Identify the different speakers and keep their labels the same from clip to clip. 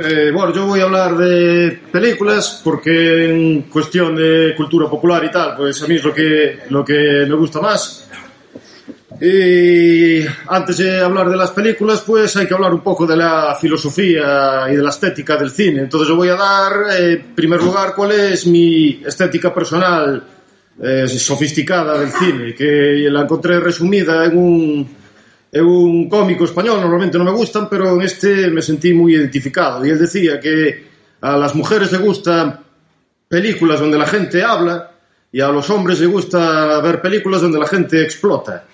Speaker 1: Eh, bueno, yo voy a hablar de películas porque en cuestión de cultura popular y tal, pues a mí es lo que, lo que me gusta más. Y antes de hablar de las películas, pues hay que hablar un poco de la filosofía y de la estética del cine. Entonces yo voy a dar, eh, en primer lugar, cuál es mi estética personal eh, sofisticada del cine, que la encontré resumida en un, é un cómico español, normalmente non me gustan, pero en este me sentí moi identificado. E él decía que a las mujeres le gustan películas donde la gente habla y a los hombres les gusta ver películas donde la gente explota.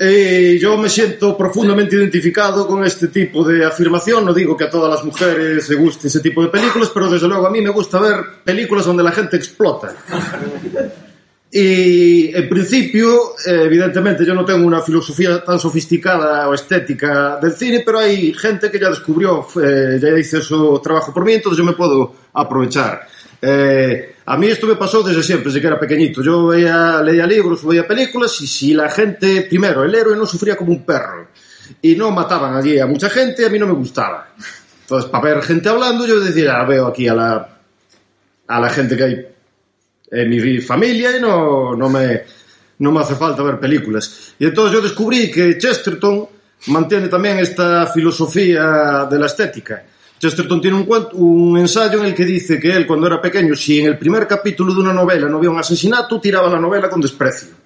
Speaker 1: y yo me siento profundamente identificado con este tipo de afirmación. No digo que a todas las mujeres les guste ese tipo de películas, pero desde luego a mí me gusta ver películas donde la gente explota. Y en principio, eh, evidentemente, yo no tengo una filosofía tan sofisticada o estética del cine, pero hay gente que ya descubrió, eh, ya hizo su trabajo por mí, entonces yo me puedo aprovechar. Eh, a mí esto me pasó desde siempre, desde que era pequeñito. Yo veía, leía libros, veía películas y si la gente, primero, el héroe no sufría como un perro y no mataban allí a mucha gente, a mí no me gustaba. Entonces, para ver gente hablando, yo decía, ah, veo aquí a la, a la gente que hay e mi familia e no, no me non me hace falta ver películas. E entón eu descubrí que Chesterton mantiene tamén esta filosofía de la estética. Chesterton tiene un, cuento, un ensayo en el que dice que él cuando era pequeño, si en el primer capítulo de una novela no había un asesinato, tiraba la novela con desprecio.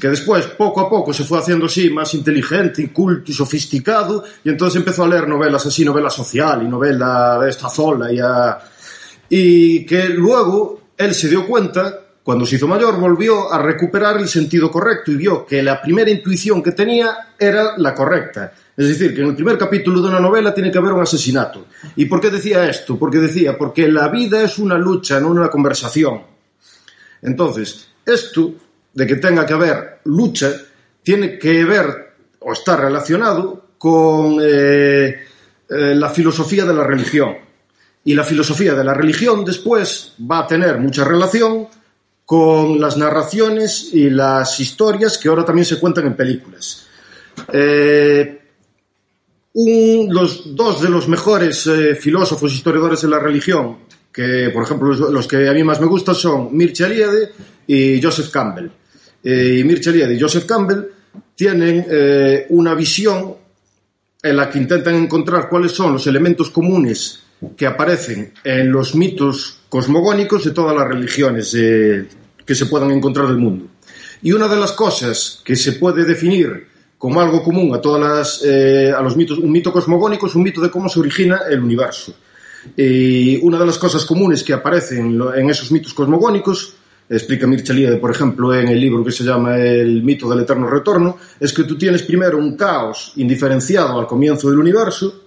Speaker 1: Que después, poco a poco, se fue haciendo así, más inteligente y culto y sofisticado, y entonces empezó a leer novelas así, novela social y novela de esta zola, y, a... y que luego él se dio cuenta, cuando se hizo mayor, volvió a recuperar el sentido correcto y vio que la primera intuición que tenía era la correcta. Es decir, que en el primer capítulo de una novela tiene que haber un asesinato. ¿Y por qué decía esto? Porque decía, porque la vida es una lucha, no una conversación. Entonces, esto de que tenga que haber lucha tiene que ver o está relacionado con eh, eh, la filosofía de la religión. Y la filosofía de la religión después va a tener mucha relación con las narraciones y las historias que ahora también se cuentan en películas. Eh, un, los dos de los mejores eh, filósofos historiadores de la religión, que por ejemplo los, los, que a mí más me gustan son Mircea Eliade y Joseph Campbell. Eh, y Mircea Eliade y Joseph Campbell tienen eh, una visión en la que intentan encontrar cuáles son los elementos comunes que aparecen en los mitos cosmogónicos de todas las religiones eh, que se puedan encontrar del mundo. Y una de las cosas que se puede definir como algo común a todas las, eh, a los mitos, un mito cosmogónico es un mito de cómo se origina el universo. Y una de las cosas comunes que aparecen en esos mitos cosmogónicos, explica Mircea Eliade, por ejemplo, en el libro que se llama El mito del eterno retorno, es que tú tienes primero un caos indiferenciado al comienzo del universo,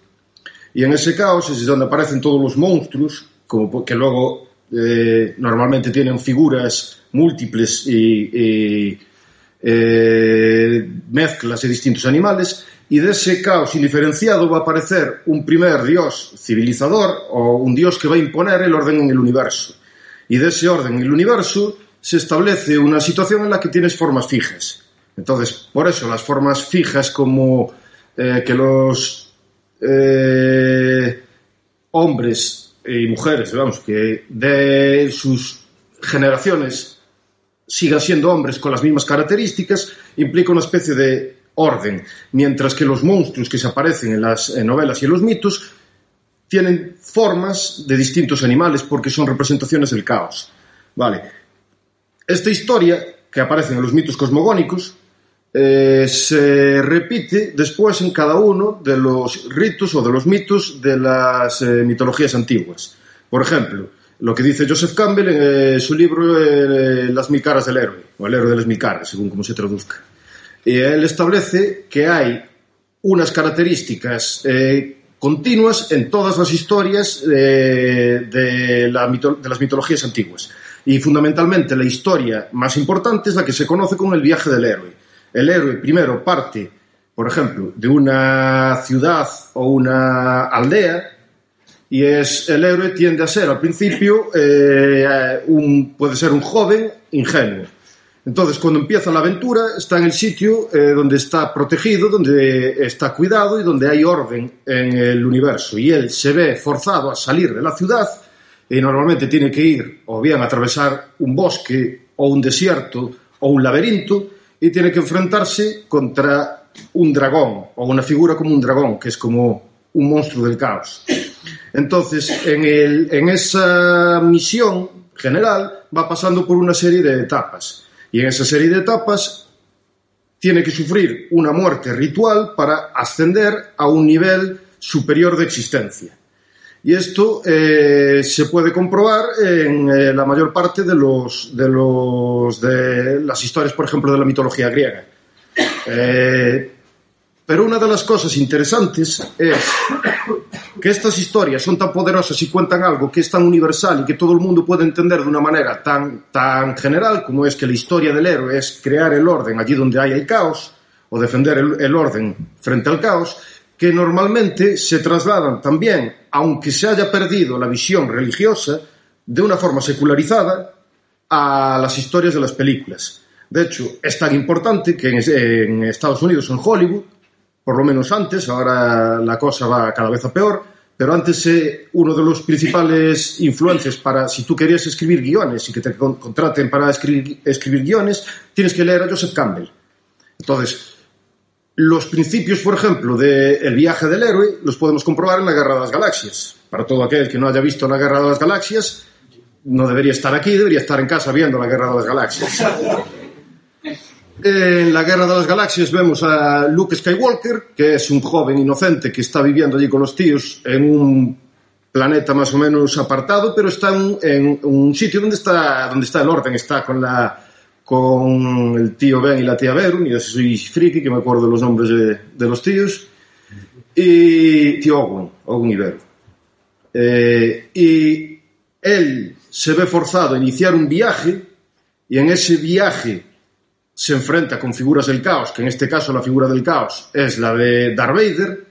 Speaker 1: y en ese caos es donde aparecen todos los monstruos, como que luego eh, normalmente tienen figuras múltiples y, eh, mezclas de distintos animales, y de ese caos indiferenciado va a aparecer un primer dios civilizador o un dios que va a imponer el orden en el universo. Y de ese orden en el universo se establece una situación en la que tienes formas fijas. Entonces, por eso las formas fijas como eh, que los eh, hombres y mujeres, digamos, que de sus generaciones sigan siendo hombres con las mismas características, implica una especie de orden, mientras que los monstruos que se aparecen en las novelas y en los mitos tienen formas de distintos animales porque son representaciones del caos. Vale. Esta historia que aparece en los mitos cosmogónicos eh, se repite después en cada uno de los ritos o de los mitos de las eh, mitologías antiguas. Por ejemplo, lo que dice Joseph Campbell en eh, su libro Las mil caras del héroe, o el héroe de las mil caras, según como se traduzca. Y él establece que hay unas características continuas en todas las historias de, de las mitologías antiguas. Y fundamentalmente la historia más importante es la que se conoce como el viaje del héroe. El héroe primero parte, por ejemplo, de una ciudad o una aldea y es el héroe tiende a ser al principio eh, un, puede ser un joven ingenuo. Entonces, cuando empieza la aventura, está en el sitio eh, donde está protegido, donde está cuidado y donde hay orden en el universo. Y él se ve forzado a salir de la ciudad y normalmente tiene que ir o bien atravesar un bosque o un desierto o un laberinto y tiene que enfrentarse contra un dragón o una figura como un dragón, que es como un monstruo del caos. Entonces, en, en esa misión general va pasando por una serie de etapas. Y en esa serie de etapas tiene que sufrir una muerte ritual para ascender a un nivel superior de existencia. Y esto eh, se puede comprobar en eh, la mayor parte de, los, de, los, de las historias, por ejemplo, de la mitología griega. Eh, pero una de las cosas interesantes es que estas historias son tan poderosas y cuentan algo que es tan universal y que todo el mundo puede entender de una manera tan, tan general como es que la historia del héroe es crear el orden allí donde hay el caos o defender el, el orden frente al caos, que normalmente se trasladan también, aunque se haya perdido la visión religiosa, de una forma secularizada a las historias de las películas. De hecho, es tan importante que en, Estados Unidos, en Hollywood, por lo menos antes, ahora la cosa va cada vez a peor, pero antes eh, uno de los principales influencias para, si tú querías escribir guiones y que te contraten para escribir, escribir guiones, tienes que leer a Joseph Campbell. Entonces, los principios, por ejemplo, del viaje del héroe los podemos comprobar en la Guerra de las Galaxias. Para todo aquel que no haya visto la Guerra de las Galaxias, no debería estar aquí, debería estar en casa viendo la Guerra de las Galaxias. En la Guerra de las Galaxias vemos a Luke Skywalker, que es un joven inocente que está viviendo allí con los tíos en un planeta más o menos apartado, pero está en, un sitio donde está, donde está el orden, está con la con el tío Ben y la tía Verun, yo soy friki, que me acuerdo los nombres de, los tíos, y tío Ogun, Ogun Verun. Eh, y él se ve forzado a iniciar un viaje, y en ese viaje se enfrenta con figuras del caos, que en este caso la figura del caos es la de Darth Vader,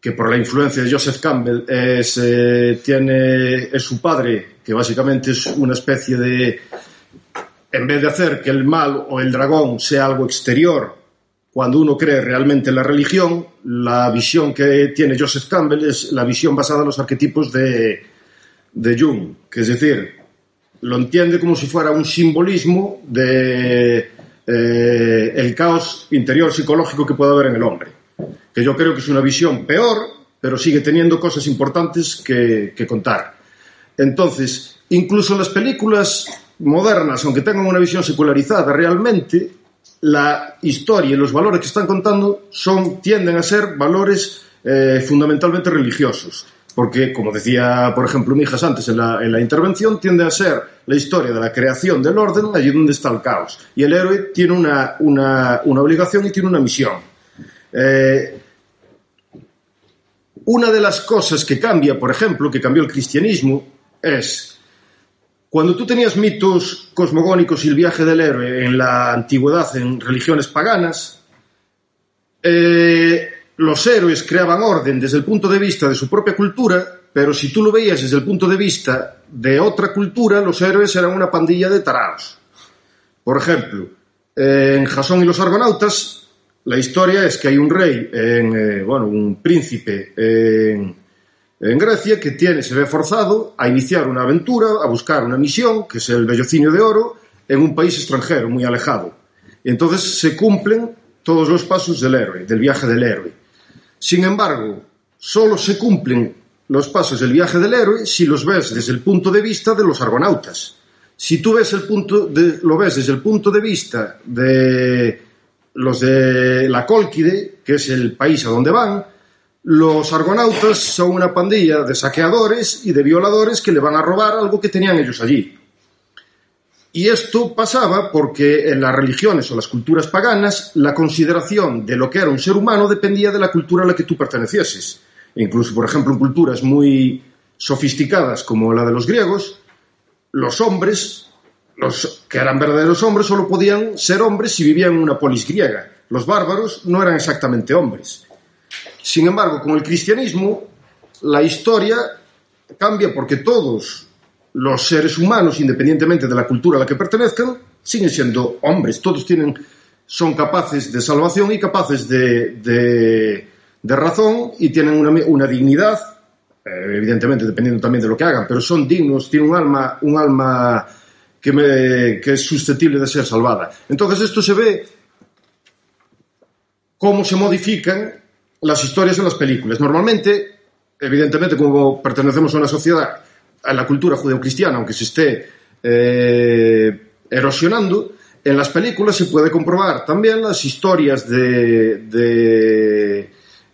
Speaker 1: que por la influencia de Joseph Campbell es, eh, tiene, es su padre, que básicamente es una especie de, en vez de hacer que el mal o el dragón sea algo exterior, cuando uno cree realmente en la religión, la visión que tiene Joseph Campbell es la visión basada en los arquetipos de, Jung, que es decir, lo entiende como si fuera un simbolismo de eh, el caos interior psicológico que puede haber en el hombre. Que yo creo que es una visión peor, pero sigue teniendo cosas importantes que, contar. Entonces, incluso en las películas modernas, aunque tengan una visión secularizada, realmente la historia y los valores que están contando son, tienden a ser valores eh, fundamentalmente religiosos. Porque, como decía, por ejemplo, Mijas antes en la, en la, intervención, tiende a ser la historia de la creación del orden allí donde está el caos. Y el héroe tiene una, una, una obligación y tiene una misión. Eh, una de las cosas que cambia, por ejemplo, que cambió el cristianismo, es cuando tú tenías mitos cosmogónicos y el viaje del héroe en la antigüedad, en religiones paganas, eh, los héroes creaban orden desde el punto de vista de su propia cultura, pero si tú lo veías desde el punto de vista de otra cultura, los héroes eran una pandilla de tarados. Por ejemplo, en Jasón y los Argonautas, la historia es que hay un rey, en, eh, bueno, un príncipe en, en, Grecia que tiene, se ve forzado a iniciar una aventura, a buscar una misión, que es el Bellocinio de Oro, en un país extranjero, muy alejado. Y entonces se cumplen todos los pasos del héroe, del viaje del héroe. Sin embargo, solo se cumplen los pasos del viaje del héroe si los ves desde el punto de vista de los argonautas. Si tú ves el punto de, lo ves desde el punto de vista de los de la Cólquide, que es el país a donde van, los argonautas son una pandilla de saqueadores y de violadores que le van a robar algo que tenían ellos allí. Y esto pasaba porque en las religiones o las culturas paganas la consideración de lo que era un ser humano dependía de la cultura a la que tú pertenecieses. Incluso, por ejemplo, en culturas muy sofisticadas como la de los griegos, los hombres, los que eran verdaderos hombres, solo podían ser hombres si vivían en una polis griega. Los bárbaros no eran exactamente hombres. Sin embargo, con el cristianismo, la historia cambia porque todos los seres humanos, independientemente de la cultura a la que pertenezcan, siguen siendo hombres. Todos tienen, son capaces de salvación y capaces de, de, razón y tienen una, una dignidad, eh, evidentemente dependiendo también de lo que hagan, pero son dignos, tienen un alma, un alma que, que es susceptible de ser salvada. Entonces esto se ve cómo se modifican las historias en las películas. Normalmente, evidentemente, como pertenecemos a una sociedad a la cultura judeocristiana, aunque se esté eh, erosionando, en las películas se puede comprobar también las historias de, de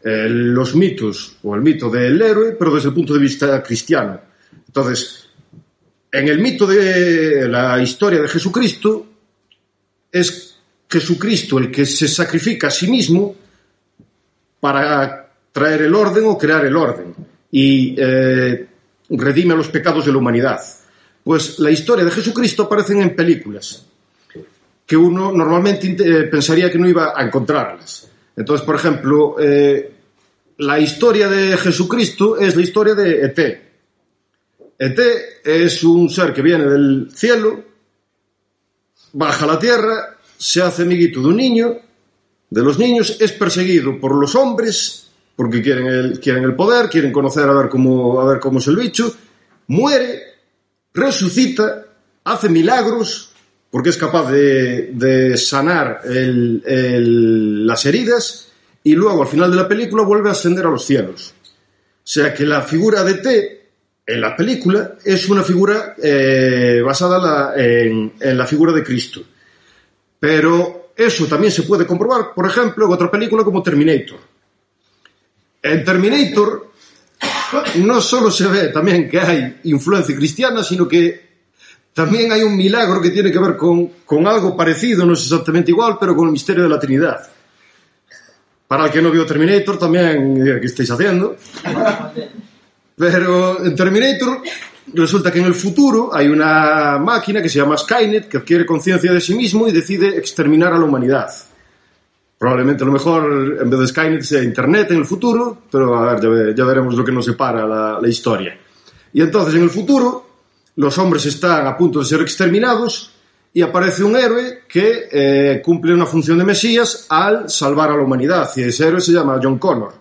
Speaker 1: eh, los mitos o el mito del héroe, pero desde el punto de vista cristiano. Entonces, en el mito de la historia de Jesucristo, es Jesucristo el que se sacrifica a sí mismo para traer el orden o crear el orden. Y eh, redime los pecados de la humanidad. Pues la historia de Jesucristo aparecen en películas que uno normalmente eh, pensaría que no iba a encontrarlas. Entonces, por ejemplo, eh, la historia de Jesucristo es la historia de ET. ET es un ser que viene del cielo, baja a la tierra, se hace amiguito de un niño, de los niños, es perseguido por los hombres porque quieren el, quieren el poder, quieren conocer a ver, cómo, a ver cómo es el bicho, muere, resucita, hace milagros, porque es capaz de, de sanar el, las heridas, y luego al final de la película vuelve a ascender a los cielos. O sea que la figura de T en la película es una figura eh, basada en la figura de Cristo. Pero eso también se puede comprobar, por ejemplo, en otra película como Terminator en Terminator no solo se ve también que hay influencia cristiana, sino que también hay un milagro que tiene que ver con, con algo parecido, no es exactamente igual, pero con el misterio de la Trinidad. Para el que no vio Terminator, también, ¿qué estáis haciendo? Pero en Terminator resulta que en el futuro hay una máquina que se llama Skynet que adquiere conciencia de sí mismo y decide exterminar a la humanidad. Probablemente a lo mejor en vez de Skynet sea Internet en el futuro, pero a ver, ya, ya veremos lo que nos separa la, la historia. Y entonces en el futuro los hombres están a punto de ser exterminados y aparece un héroe que eh, cumple una función de Mesías al salvar a la humanidad y ese héroe se llama John Connor.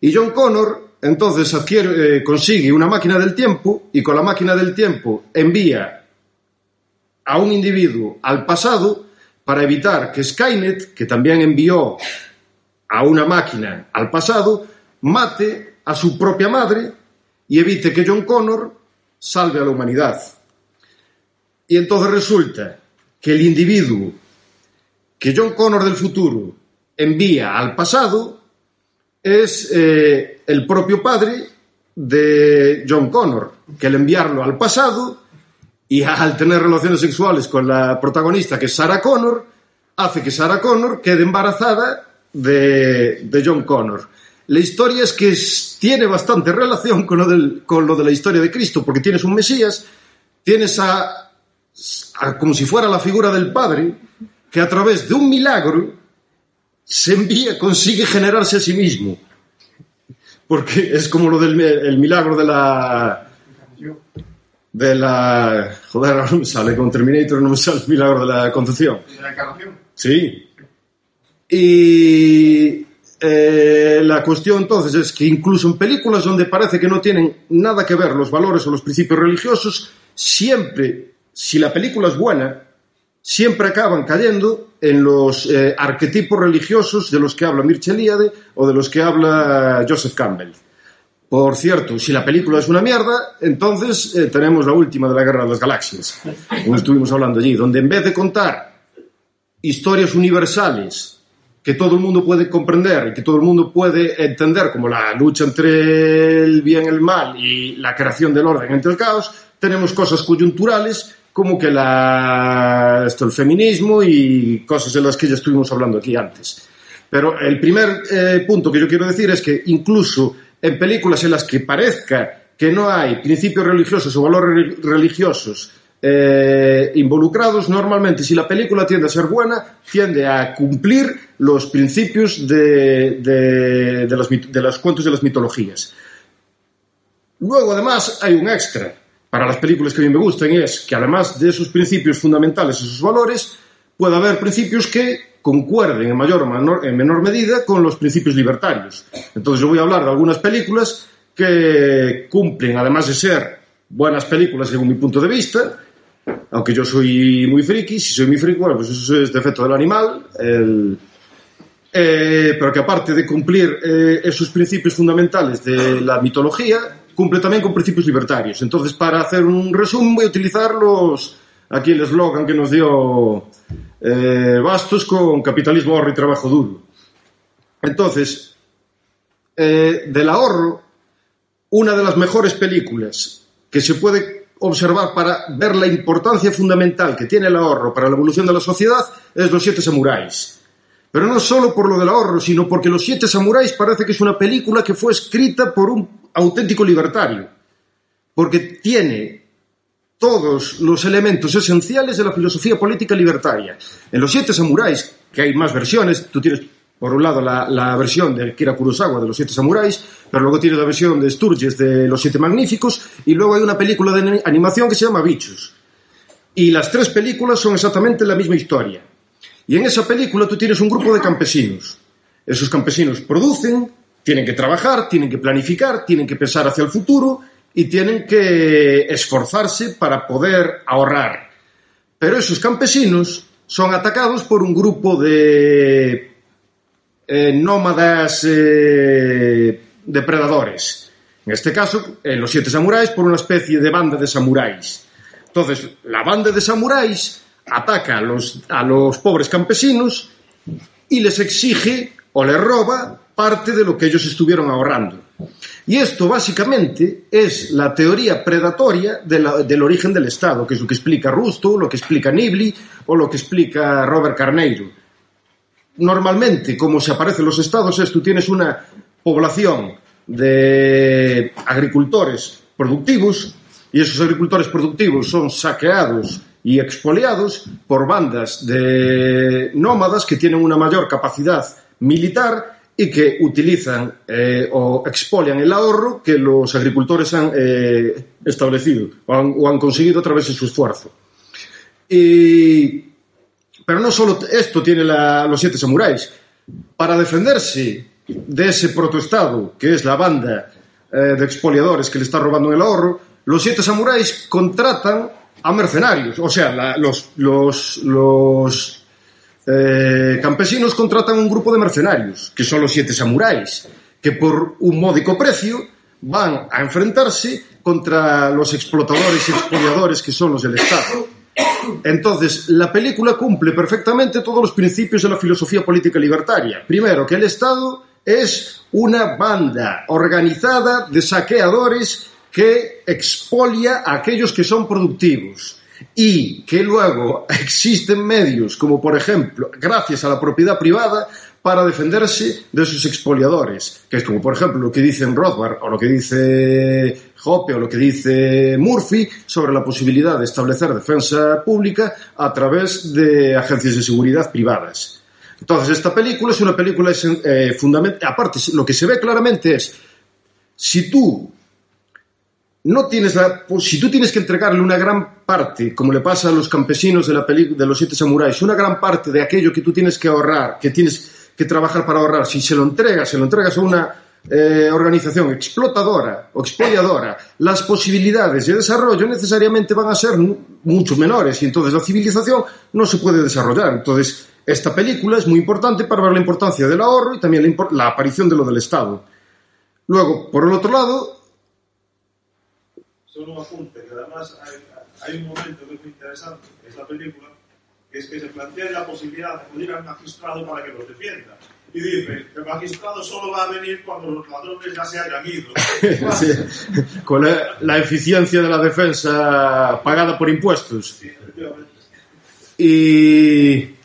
Speaker 1: Y John Connor entonces adquiere, eh, consigue una máquina del tiempo y con la máquina del tiempo envía a un individuo al pasado para evitar que Skynet, que también envió a una máquina al pasado, mate a su propia madre y evite que John Connor salve a la humanidad. Y entonces resulta que el individuo que John Connor del futuro envía al pasado es eh, el propio padre de John Connor, que al enviarlo al pasado y al tener relaciones sexuales con la protagonista, que es Sarah Connor, hace que Sarah Connor quede embarazada de, de John Connor. La historia es que tiene bastante relación con lo, del, con lo de la historia de Cristo, porque tienes un Mesías, tienes a, a, como si fuera la figura del Padre, que a través de un milagro se envía, consigue generarse a sí mismo. Porque es como lo del el milagro de la de la... Joder, ahora no me sale con Terminator, no me sale el milagro de la concepción.
Speaker 2: ¿De la encarnación?
Speaker 1: Sí. Y eh, la cuestión entonces es que incluso en películas donde parece que no tienen nada que ver los valores o los principios religiosos, siempre, si la película es buena, siempre acaban cayendo en los eh, arquetipos religiosos de los que habla Mircea o de los que habla Joseph Campbell. Por cierto, si la película es una mierda, entonces eh, tenemos la última de la Guerra de las Galaxias, como estuvimos hablando allí, donde en vez de contar historias universales que todo el mundo puede comprender y que todo el mundo puede entender como la lucha entre el bien y el mal y la creación del orden entre el caos, tenemos cosas coyunturales como que la, esto, el feminismo y cosas de las que ya estuvimos hablando aquí antes. Pero el primer eh, punto que yo quiero decir es que incluso en películas en las que parezca que no hay principios religiosos o valores religiosos eh, involucrados, normalmente si la película tiende a ser buena, tiende a cumplir los principios de, de, de, los, de los cuentos de las mitologías. Luego, además, hay un extra para las películas que a mí me gustan es que además de esos principios fundamentales, esos valores, puede haber principios que concuerden en mayor o menor, en menor medida con los principios libertarios. Entonces yo voy a hablar de algunas películas que cumplen, además de ser buenas películas según mi punto de vista, aunque yo soy muy friki, si soy muy friki, bueno, pues eso es defecto del animal, el, eh, pero que aparte de cumplir eh, esos principios fundamentales de la mitología, cumple también con principios libertarios. Entonces, para hacer un resumen, voy a utilizar los, aquí el eslogan que nos dio eh, Bastos con capitalismo, ahorro y trabajo duro. Entonces, eh, del ahorro, una de las mejores películas que se puede observar para ver la importancia fundamental que tiene el ahorro para la evolución de la sociedad es Los Siete Samuráis. Pero no solo por lo del ahorro, sino porque Los Siete Samuráis parece que es una película que fue escrita por un auténtico libertario, porque tiene todos los elementos esenciales de la filosofía política libertaria. En Los Siete Samuráis, que hay más versiones, tú tienes por un lado la, versión de Kira Kurosawa de Los Siete Samuráis, pero luego tienes la versión de Sturges de Los Siete Magníficos, y luego hay una película de animación que se llama Bichos. Y las tres películas son exactamente la misma historia. Y en esa película tú tienes un grupo de campesinos. Esos campesinos producen, tienen que trabajar, tienen que planificar, tienen que pensar hacia el futuro y tienen que esforzarse para poder ahorrar. Pero esos campesinos son atacados por un grupo de eh, nómadas eh, depredadores. En este caso, en los siete samuráis, por una especie de banda de samuráis. Entonces, la banda de samuráis ataca a los, a los pobres campesinos y les exige o les roba parte de lo que ellos estuvieron ahorrando. Y esto básicamente es la teoría predatoria del origen del Estado, que es lo que explica Rusto, lo que explica Nibli o lo que explica Robert Carneiro. Normalmente, como se aparecen los estados, es tú tienes una población de agricultores productivos y esos agricultores productivos son saqueados y expoliados por bandas de nómadas que tienen una mayor capacidad militar y que utilizan eh, o expolian el ahorro que los agricultores han eh, establecido o han, o han, conseguido a través de su esfuerzo. Y, pero no solo esto tiene la, los siete samuráis. Para defenderse de ese protoestado, que es la banda eh, de expoliadores que le está robando el ahorro, los siete samuráis contratan a mercenarios. O sea, la, los, los, los eh, campesinos contratan un grupo de mercenarios, que son los siete samuráis, que por un módico precio van a enfrentarse contra los explotadores y expoliadores que son los del Estado. Entonces, la película cumple perfectamente todos los principios de la filosofía política libertaria. Primero, que el Estado es una banda organizada de saqueadores que expolia a aquellos que son productivos y que luego existen medios, como por ejemplo, gracias a la propiedad privada, para defenderse de sus expoliadores, que es como por ejemplo lo que dicen Rothbard o lo que dice Hoppe o lo que dice Murphy sobre la posibilidad de establecer defensa pública a través de agencias de seguridad privadas. Entonces, esta película es una película eh, fundamental. Aparte, lo que se ve claramente es, si tú no tienes la, si tú tienes que entregarle una gran parte, como le pasa a los campesinos de la película de los siete samuráis, una gran parte de aquello que tú tienes que ahorrar, que tienes que trabajar para ahorrar, si se lo entregas, se lo entregas a una eh, organización explotadora o expoliadora, las posibilidades de desarrollo necesariamente van a ser mucho menores y entonces la civilización no se puede desarrollar. Entonces, esta película es muy importante para ver la importancia del ahorro y también la, la aparición de lo del Estado. Luego, por el otro lado,
Speaker 2: solo un apunte, que además hay, hay, un momento que es muy interesante, que es la película, que es que se plantea la posibilidad de acudir al magistrado para que los defienda. Y dice el magistrado solo va a venir cuando los ladrones ya se hayan ido.
Speaker 1: Sí. Con la, la eficiencia de la defensa pagada por impuestos.
Speaker 2: Sí, efectivamente.
Speaker 1: Y...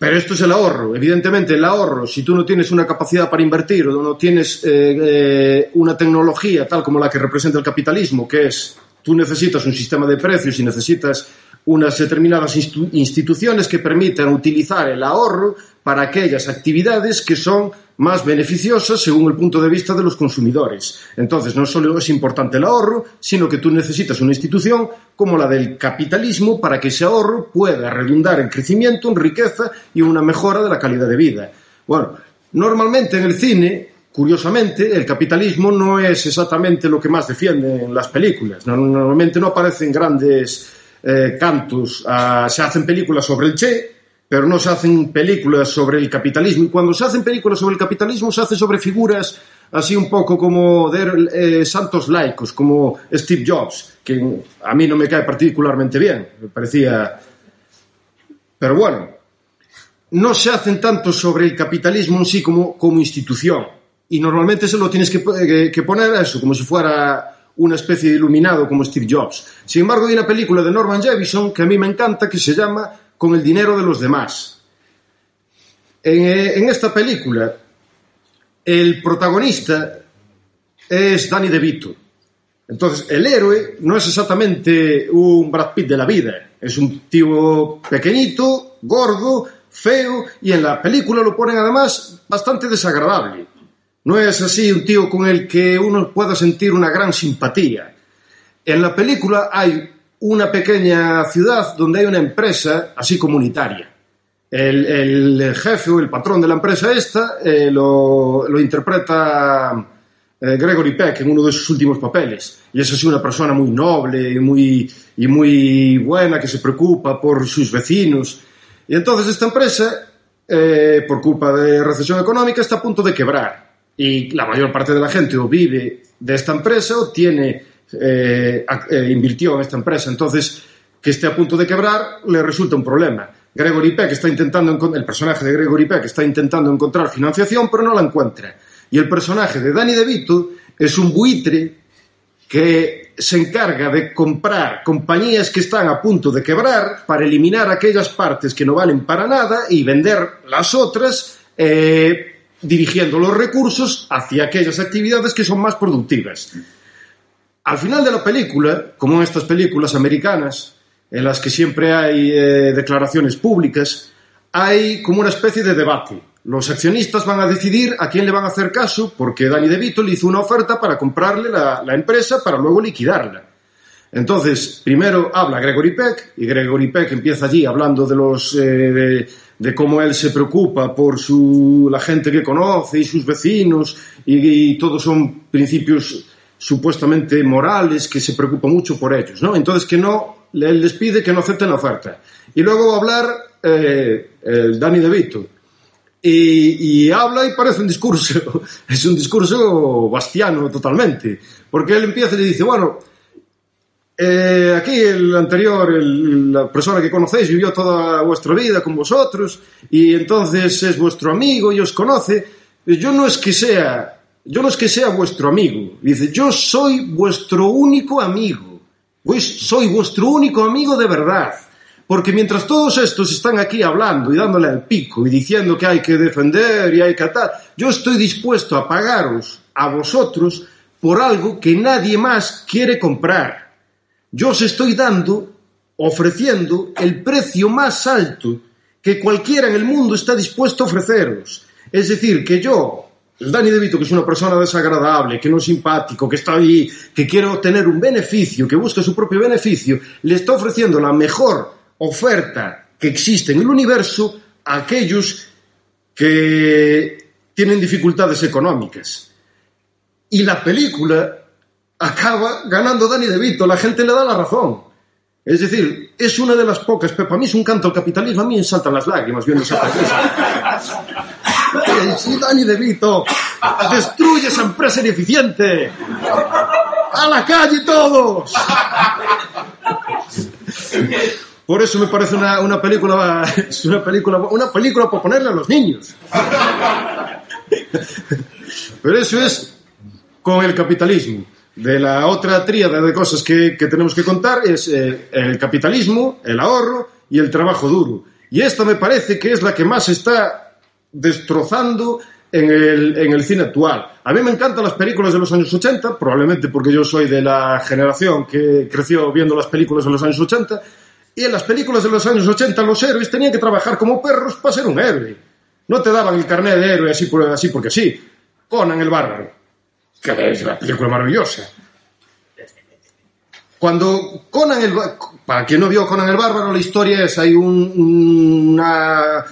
Speaker 1: Pero esto es el ahorro. Evidentemente, el ahorro, si tú no tienes una capacidad para invertir o no tienes eh, eh, una tecnología tal como la que representa el capitalismo, que es tú necesitas un sistema de precios y necesitas unas determinadas institu- instituciones que permitan utilizar el ahorro para aquellas actividades que son más beneficiosas según el punto de vista de los consumidores. Entonces, no solo es importante el ahorro, sino que tú necesitas una institución como la del capitalismo para que ese ahorro pueda redundar en crecimiento, en riqueza y una mejora de la calidad de vida. Bueno, normalmente en el cine, curiosamente, el capitalismo no es exactamente lo que más defienden las películas. No- Normalmente no aparecen grandes eh, cantos. a- se hacen películas sobre el Che, pero no se hacen películas sobre el capitalismo. Y cuando se hacen películas sobre el capitalismo, se hace sobre figuras así un poco como de eh, santos laicos, como Steve Jobs, que a mí no me cae particularmente bien. Me parecía. Pero bueno, no se hacen tanto sobre el capitalismo en sí como, como institución. Y normalmente se lo tienes que, que- que poner a eso, como si fuera una especie de iluminado como Steve Jobs. Sin embargo, hay una película de Norman Jevison que a mí me encanta que se llama Con el dinero de los demás. En, eh, en esta película, el protagonista es Danny DeVito. Entonces, el héroe no es exactamente un Brad Pitt de la vida. Es un tío pequeñito, gordo, feo, y en la película lo ponen además bastante desagradable. No es así un tío con el que uno pueda sentir una gran simpatía. En la película hay una pequeña ciudad donde hay una empresa así comunitaria. El, jefe o el patrón de la empresa esta eh, lo, lo interpreta eh, Gregory Peck en uno de sus últimos papeles. Y es así una persona muy noble y muy, y muy buena que se preocupa por sus vecinos. Y entonces esta empresa, eh, por culpa de recesión económica, está a punto de quebrar. Y la mayor parte de la gente o vive de esta empresa o tiene, eh, eh, invirtió en esta empresa. Entonces, que esté a punto de quebrar le resulta un problema. Gregory Peck está intentando, el personaje de Gregory Peck está intentando encontrar financiación, pero no la encuentra. Y el personaje de Danny DeVito es un buitre que se encarga de comprar compañías que están a punto de quebrar para eliminar aquellas partes que no valen para nada y vender las otras, eh, dirigiendo los recursos hacia aquellas actividades que son más productivas. Al final de la película, como en estas películas americanas, en las que siempre hay eh, declaraciones públicas, hay como una especie de debate. Los accionistas van a decidir a quién le van a hacer caso porque Danny DeVito le hizo una oferta para comprarle la, empresa para luego liquidarla. Entonces, primero habla Gregory Peck y Gregory Peck empieza allí hablando de los eh, de cómo él se preocupa por su la gente que conoce y sus vecinos y, todos son principios supuestamente morales que se preocupa mucho por ellos, ¿no? Entonces que no él les pide que no acepten la oferta y luego va a hablar eh, el Danny DeVito y, y habla y parece un discurso, es un discurso bastiano totalmente, porque él empieza y le dice, bueno, eh, aquí el anterior, la persona que conocéis vivió toda vuestra vida con vosotros y entonces es vuestro amigo y os conoce. Yo no es que sea, yo no es que sea vuestro amigo. Dice, yo soy vuestro único amigo. Pues soy vuestro único amigo de verdad. Porque mientras todos estos están aquí hablando y dándole al pico y diciendo que hay que defender y hay que atar, yo estoy dispuesto a pagaros a vosotros por algo que nadie más quiere comprar. Yo os estoy dando, ofreciendo el precio más alto que cualquiera en el mundo está dispuesto a ofreceros. Es decir, que yo, el Dani DeVito, que es una persona desagradable, que no es simpático, que está ahí, que quiere obtener un beneficio, que busca su propio beneficio, le está ofreciendo la mejor oferta que existe en el universo a aquellos que tienen dificultades económicas. Y la película acaba ganando Danny DeVito, la gente le da la razón. Es decir, es una de las pocas, pero para mí es un canto al capitalismo, a mí me saltan las lágrimas viendo esa película. Sí, Danny DeVito, destruye esa empresa ineficiente. ¡A la calle todos! Por eso me parece una, una película, es una película, una película para ponerle a los niños. Pero eso es con el capitalismo. De la otra tríada de cosas que, tenemos que contar es eh, el capitalismo, el ahorro y el trabajo duro. Y esta me parece que es la que más está destrozando en el, cine actual. A mí me encantan las películas de los años 80, probablemente porque yo soy de la generación que creció viendo las películas de los años 80, y en las películas de los años 80 los héroes tenían que trabajar como perros para ser un héroe. No te daban el carnet de héroe así, así porque sí. Conan el Bárbaro, que es una película maravillosa. Cuando Conan el para quien no vio Conan el Bárbaro, la historia es hay un, una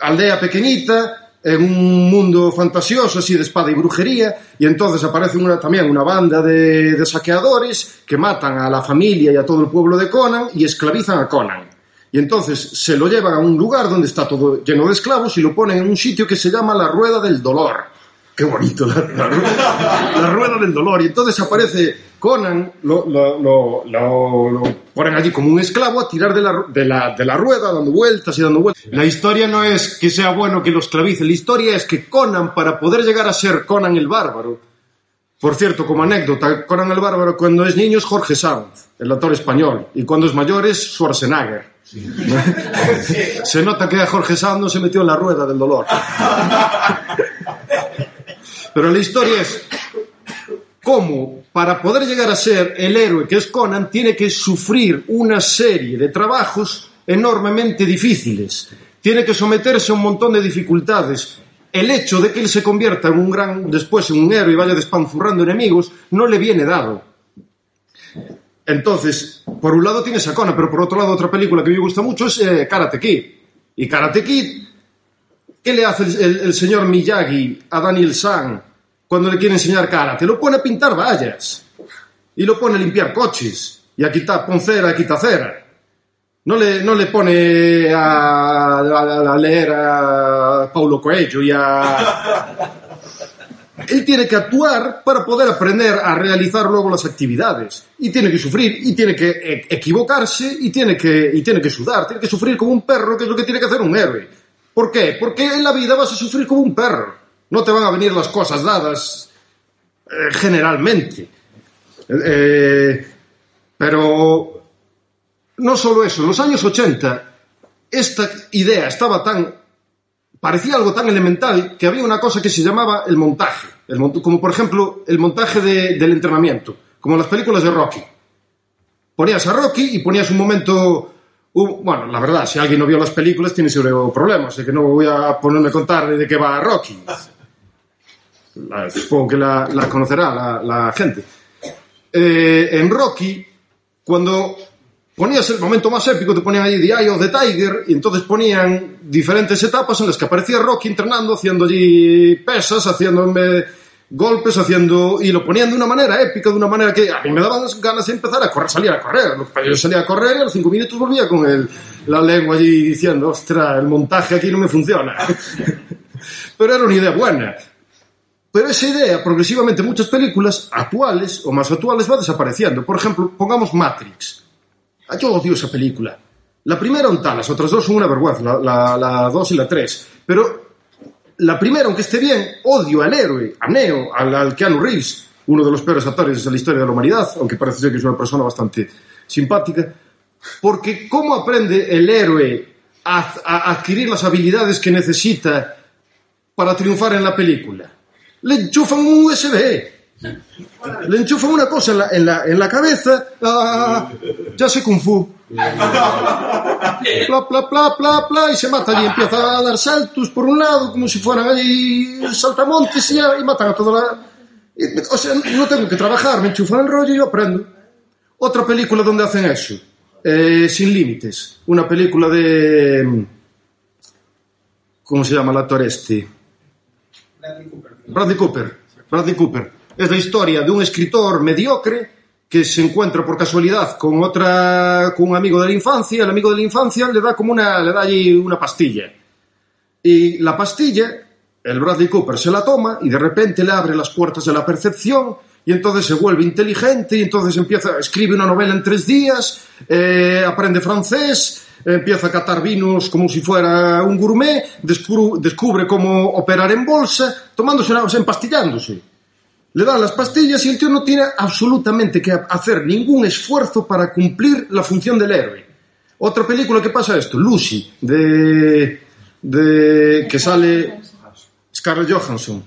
Speaker 1: aldea pequeñita en un mundo fantasioso así de espada y brujería y entonces aparece una, también una banda de, de saqueadores que matan a la familia y a todo el pueblo de Conan y esclavizan a Conan. Y entonces se lo llevan a un lugar donde está todo lleno de esclavos y lo ponen en un sitio que se llama la Rueda del Dolor. Qué bonito, la, la, rueda, la rueda del dolor. Y entonces aparece Conan, lo, lo, lo, lo, ponen allí como un esclavo a tirar de la, de, la, de la rueda, dando vueltas y dando vueltas. La historia no es que sea bueno que lo esclavice, la historia es que Conan, para poder llegar a ser Conan el Bárbaro, por cierto, como anécdota, Conan el Bárbaro cuando es niño es Jorge Sanz, el actor español, y cuando es mayor es Schwarzenegger. Sí. se nota que a Jorge Sanz no se metió en la rueda del dolor. Pero la historia es cómo, para poder llegar a ser el héroe que es Conan, tiene que sufrir una serie de trabajos enormemente difíciles. Tiene que someterse a un montón de dificultades. El hecho de que él se convierta en un gran, después en un héroe y vaya despanzurrando enemigos, no le viene dado. Entonces, por un lado tienes a Conan, pero por otro lado otra película que me gusta mucho es eh, Karate Kid. Y Karate Kid ¿Qué le hace el, el, el, señor Miyagi a Daniel San cuando le quiere enseñar karate? Lo pone a pintar vallas y lo pone a limpiar coches y a quitar poncera, a quitar cera. No le, no le pone a, a, a leer a Paulo Coelho y a... Él tiene que actuar para poder aprender a realizar luego las actividades. Y tiene que sufrir, y tiene que e equivocarse, y tiene que, y tiene que sudar. Tiene que sufrir como un perro, que es lo que tiene que hacer un héroe. ¿Por qué? Porque en la vida vas a sufrir como un perro. No te van a venir las cosas dadas eh, generalmente. Eh, pero no solo eso, en los años 80 esta idea estaba tan... parecía algo tan elemental que había una cosa que se llamaba el montaje. El mont como por ejemplo el montaje de, del entrenamiento, como las películas de Rocky. Ponías a Rocky y ponías un momento Bueno, la verdad, si alguien no vio las películas tiene seguro problemas, así que no voy a ponerme a contar de qué va Rocky. La, supongo que la, conocerá la, gente. Eh, en Rocky, cuando ponías el momento más épico, te ponían ahí The Eye of the Tiger, y entonces ponían diferentes etapas en las que aparecía Rocky entrenando, haciendo allí pesas, haciendo en golpes haciendo y lo ponían de una manera épica, de una manera que a mí me daban ganas de empezar a correr, salir a correr. Yo salía a correr y a los cinco minutos volvía con el, la lengua allí diciendo, ostras, el montaje aquí no me funciona. Pero era una idea buena. Pero esa idea, progresivamente, muchas películas actuales o más actuales va desapareciendo. Por ejemplo, pongamos Matrix. Ah, yo odio esa película. La primera un tal, otras dos son una vergüenza, la, la, la dos y la tres. Pero la primera, aunque esté bien, odio al héroe, a Neo, al, al Keanu Reeves, uno de los peores actores de la historia de la humanidad, aunque parece ser que es una persona bastante simpática, porque ¿cómo aprende el héroe a, a adquirir las habilidades que necesita para triunfar en la película? Le enchufan un USB, Le enchufan una cosa en la, en la, en la cabeza, ah, ya sé Kung Fu. Pla, pla, pla, pla, pla, y se mata allí, empieza a dar saltos por un lado, como si fueran allí saltamontes, y, y matan a toda la... Y, o sea, no tengo que trabajar, me enchufan el rollo y yo aprendo. Otra película donde hacen eso, eh, Sin Límites, una película de... ¿Cómo se llama el actor este?
Speaker 2: Bradley Cooper.
Speaker 1: Bradley Cooper. Bradley Cooper. Es la historia de un escritor mediocre que se encuentra por casualidad con otra con un amigo de la infancia, el amigo de la infancia le da como una le da allí una pastilla. Y la pastilla, el Bradley Cooper se la toma y de repente le abre las puertas de la percepción y entonces se vuelve inteligente y entonces empieza, escribe una novela en tres días, eh, aprende francés, empieza a catar vinos como si fuera un gourmet, descubre, cómo operar en bolsa, tomándose una, o empastillándose. Le dan las pastillas y el tío no tiene absolutamente que hacer ningún esfuerzo para cumplir la función del héroe. Otra película que pasa esto, Lucy, de, de que sale Scarlett Johansson.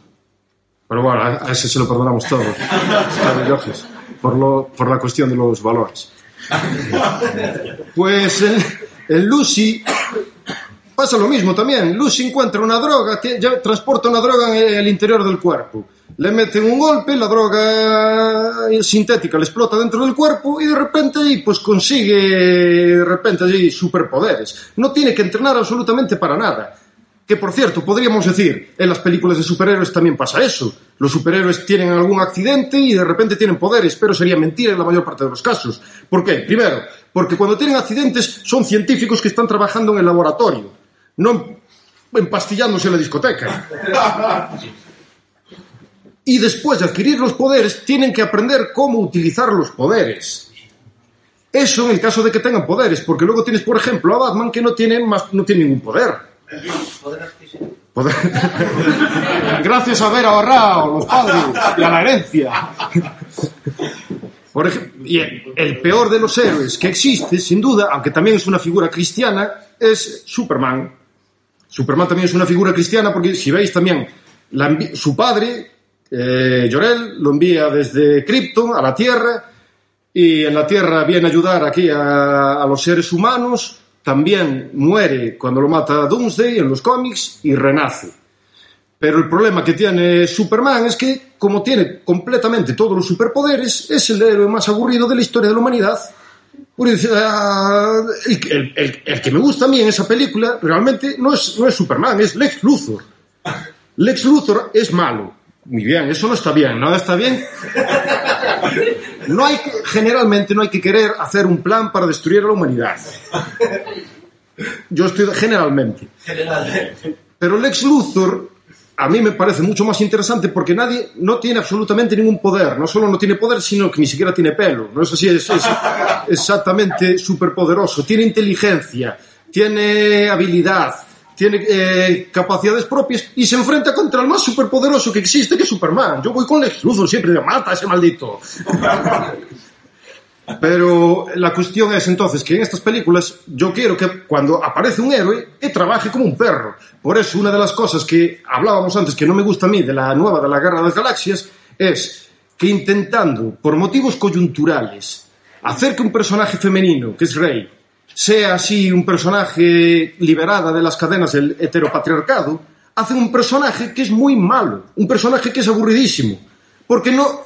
Speaker 1: Pero bueno, a ese se lo perdonamos todos. Scarlett Johansson, por, lo, por la cuestión de los valores. Pues en, en Lucy pasa lo mismo también. Lucy encuentra una droga, ya transporta una droga en el interior del cuerpo. Le meten un golpe, la droga sintética le explota dentro del cuerpo y de repente pues consigue de repente allí superpoderes. No tiene que entrenar absolutamente para nada. Que por cierto, podríamos decir, en las películas de superhéroes también pasa eso. Los superhéroes tienen algún accidente y de repente tienen poderes, pero sería mentira en la mayor parte de los casos. ¿Por qué? Primero, porque cuando tienen accidentes son científicos que están trabajando en el laboratorio, no empastillándose en la discoteca. Y después de adquirir los poderes, tienen que aprender cómo utilizar los poderes. Eso en el caso de que tengan poderes, porque luego tienes, por ejemplo, a Batman que no tiene, más, no tiene ningún poder. Gracias a haber ahorrado los padres y a la herencia. Por ejemplo, y el peor de los héroes que existe, sin duda, aunque también es una figura cristiana, es Superman. Superman también es una figura cristiana porque si veis también su padre, eh, Jorel, lo envía desde Krypton a la Tierra y en la Tierra viene a ayudar aquí a, los seres humanos. También muere cuando lo mata Doomsday en los cómics y renace. Pero el problema que tiene Superman es que, como tiene completamente todos los superpoderes, es el héroe más aburrido de la historia de la humanidad. El, el, el, el, que me gusta a mí en esa película realmente no es, no es Superman, es Lex Luthor. Lex Luthor es malo. Muy bien, eso no está bien, nada está bien. No hay que, generalmente no hay que querer hacer un plan para destruir a la humanidad. Yo estoy generalmente. Pero Lex Luthor a mí me parece mucho más interesante porque nadie no tiene absolutamente ningún poder. No solo no tiene poder, sino que ni siquiera tiene pelo. No es, es exactamente superpoderoso. Tiene inteligencia, tiene habilidad, tiene eh, capacidades propias y se enfrenta contra el más superpoderoso que existe, que es Superman. Yo voy con Lex Luthor siempre, de mata a ese maldito. Pero la cuestión es entonces que en estas películas yo quiero que cuando aparece un héroe, que trabaje como un perro. Por eso una de las cosas que hablábamos antes que no me gusta a mí de la nueva de la Guerra de las Galaxias es que intentando, por motivos coyunturales, hacer que un personaje femenino, que es Rey, sea así un personaje liberada de las cadenas del heteropatriarcado, hacen un personaje que es muy malo, un personaje que es aburridísimo, porque no,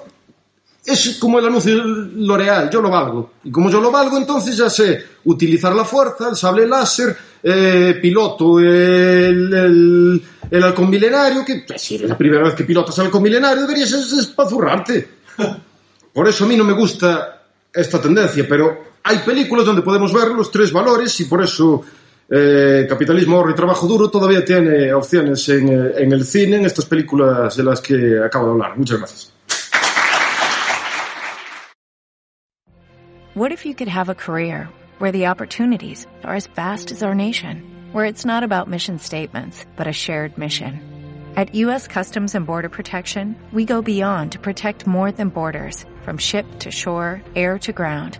Speaker 1: es como el anuncio L'Oreal, yo lo valgo. Y como yo lo valgo, entonces ya sé utilizar la fuerza, el sable láser, eh, piloto el, el, el, halcón milenario, que pues, si es la primera vez que pilotas el halcón milenario deberías espazurrarte. Por eso a mí no me gusta esta tendencia, pero hay películas donde podemos ver los tres valores y por eso eh, Capitalismo, ahorro y trabajo duro todavía tiene opciones en, en el cine, en estas películas de las que acabo de hablar. Muchas gracias.
Speaker 3: What if you could have a career where the opportunities are as vast as our nation, where it's not about mission statements, but a shared mission? At U.S. Customs and Border Protection, we go beyond to protect more than borders, from ship to shore, air to ground,